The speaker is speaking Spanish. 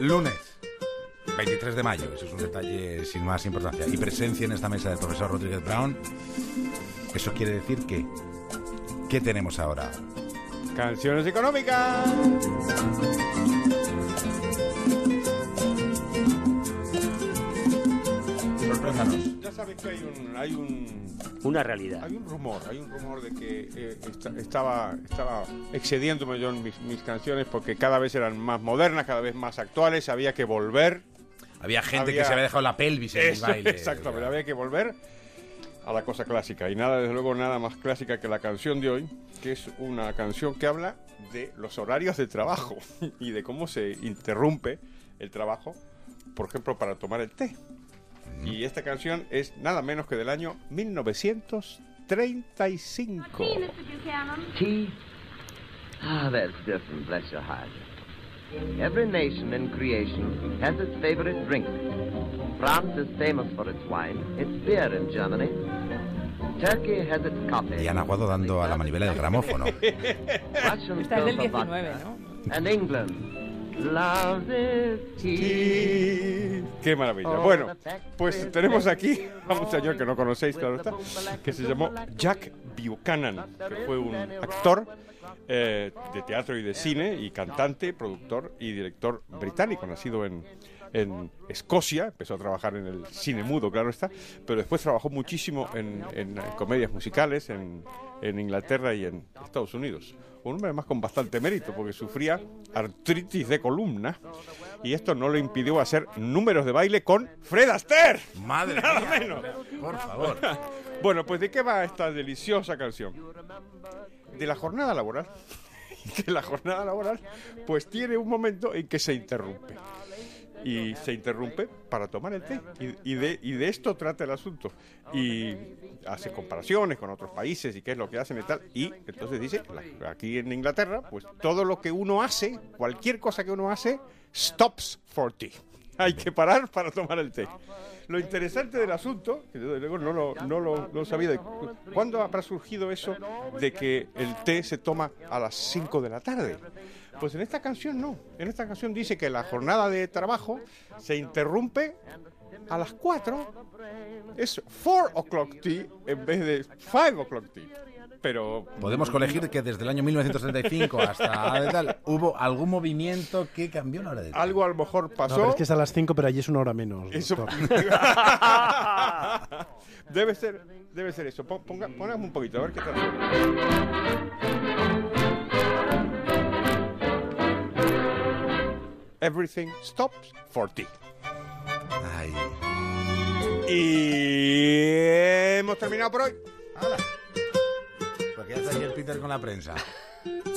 lunes 23 de mayo, eso es un detalle sin más importancia. Y presencia en esta mesa del profesor Rodríguez Brown. Eso quiere decir que. ¿Qué tenemos ahora? Canciones económicas. Sorpréndanos. Ya sabes que hay un, hay un, Una realidad. hay un rumor, hay un rumor de que eh, esta- estaba, estaba excediéndome yo en mis, mis canciones porque cada vez eran más modernas, cada vez más actuales, había que volver. Había gente Había- que se había dejado la pelvis en el Eso, baile. exacto, pero había que volver a la cosa clásica. Y nada, desde luego, nada más clásica que la canción de hoy, que es una canción que habla de los horarios de trabajo y de cómo se interrumpe el trabajo, por ejemplo, para tomar el té. Y esta canción es nada menos que del año 1935. Tea, Mr. Buchanan. Tea? Ah, that's different, bless your heart. Every nation in creation has its favorite drink. France is famous for its wine, its beer in Germany. Turkey has its coffee. Y han aguado dando a la manivela del gramófono. Russian Esta es del fills for 19, vodka. ¿no? And England. ¡Qué maravilla! Bueno, pues tenemos aquí a un señor que no conocéis, claro está, que se llamó Jack Buchanan, que fue un actor eh, de teatro y de cine y cantante, productor y director británico, nacido en, en Escocia, empezó a trabajar en el cine mudo, claro está, pero después trabajó muchísimo en, en comedias musicales en, en Inglaterra y en Estados Unidos. Un hombre además con bastante mérito, porque sufría artritis de columna y esto no le impidió hacer números de baile con Fred Astaire. Madre Nada mía. menos. Por favor. Bueno, pues ¿de qué va esta deliciosa canción? De la jornada laboral. Que la jornada laboral pues tiene un momento en que se interrumpe. Y se interrumpe para tomar el té. Y, de, y de esto trata el asunto. Y hace comparaciones con otros países y qué es lo que hacen y tal. Y entonces dice, aquí en Inglaterra, pues todo lo que uno hace, cualquier cosa que uno hace, stops for tea. Hay que parar para tomar el té. Lo interesante del asunto, que desde luego no lo, no lo, no sabía, ¿cuándo habrá surgido eso de que el té se toma a las 5 de la tarde? Pues en esta canción no. En esta canción dice que la jornada de trabajo se interrumpe a las 4. Es 4 o'clock tea en vez de 5 o'clock tea. Pero Podemos colegir que desde el año 1935 hasta tal, hubo algún movimiento que cambió la hora de algo a lo mejor No, pasó. pero es que es a las 5, pero allí es una hora menos. Eso debe ser, debe ser eso. Pon- Ponga, póngame un poquito, a ver qué tal. Everything stops for tea. Ay. Y hemos terminado por hoy. Porque ya está aquí el Peter con la prensa.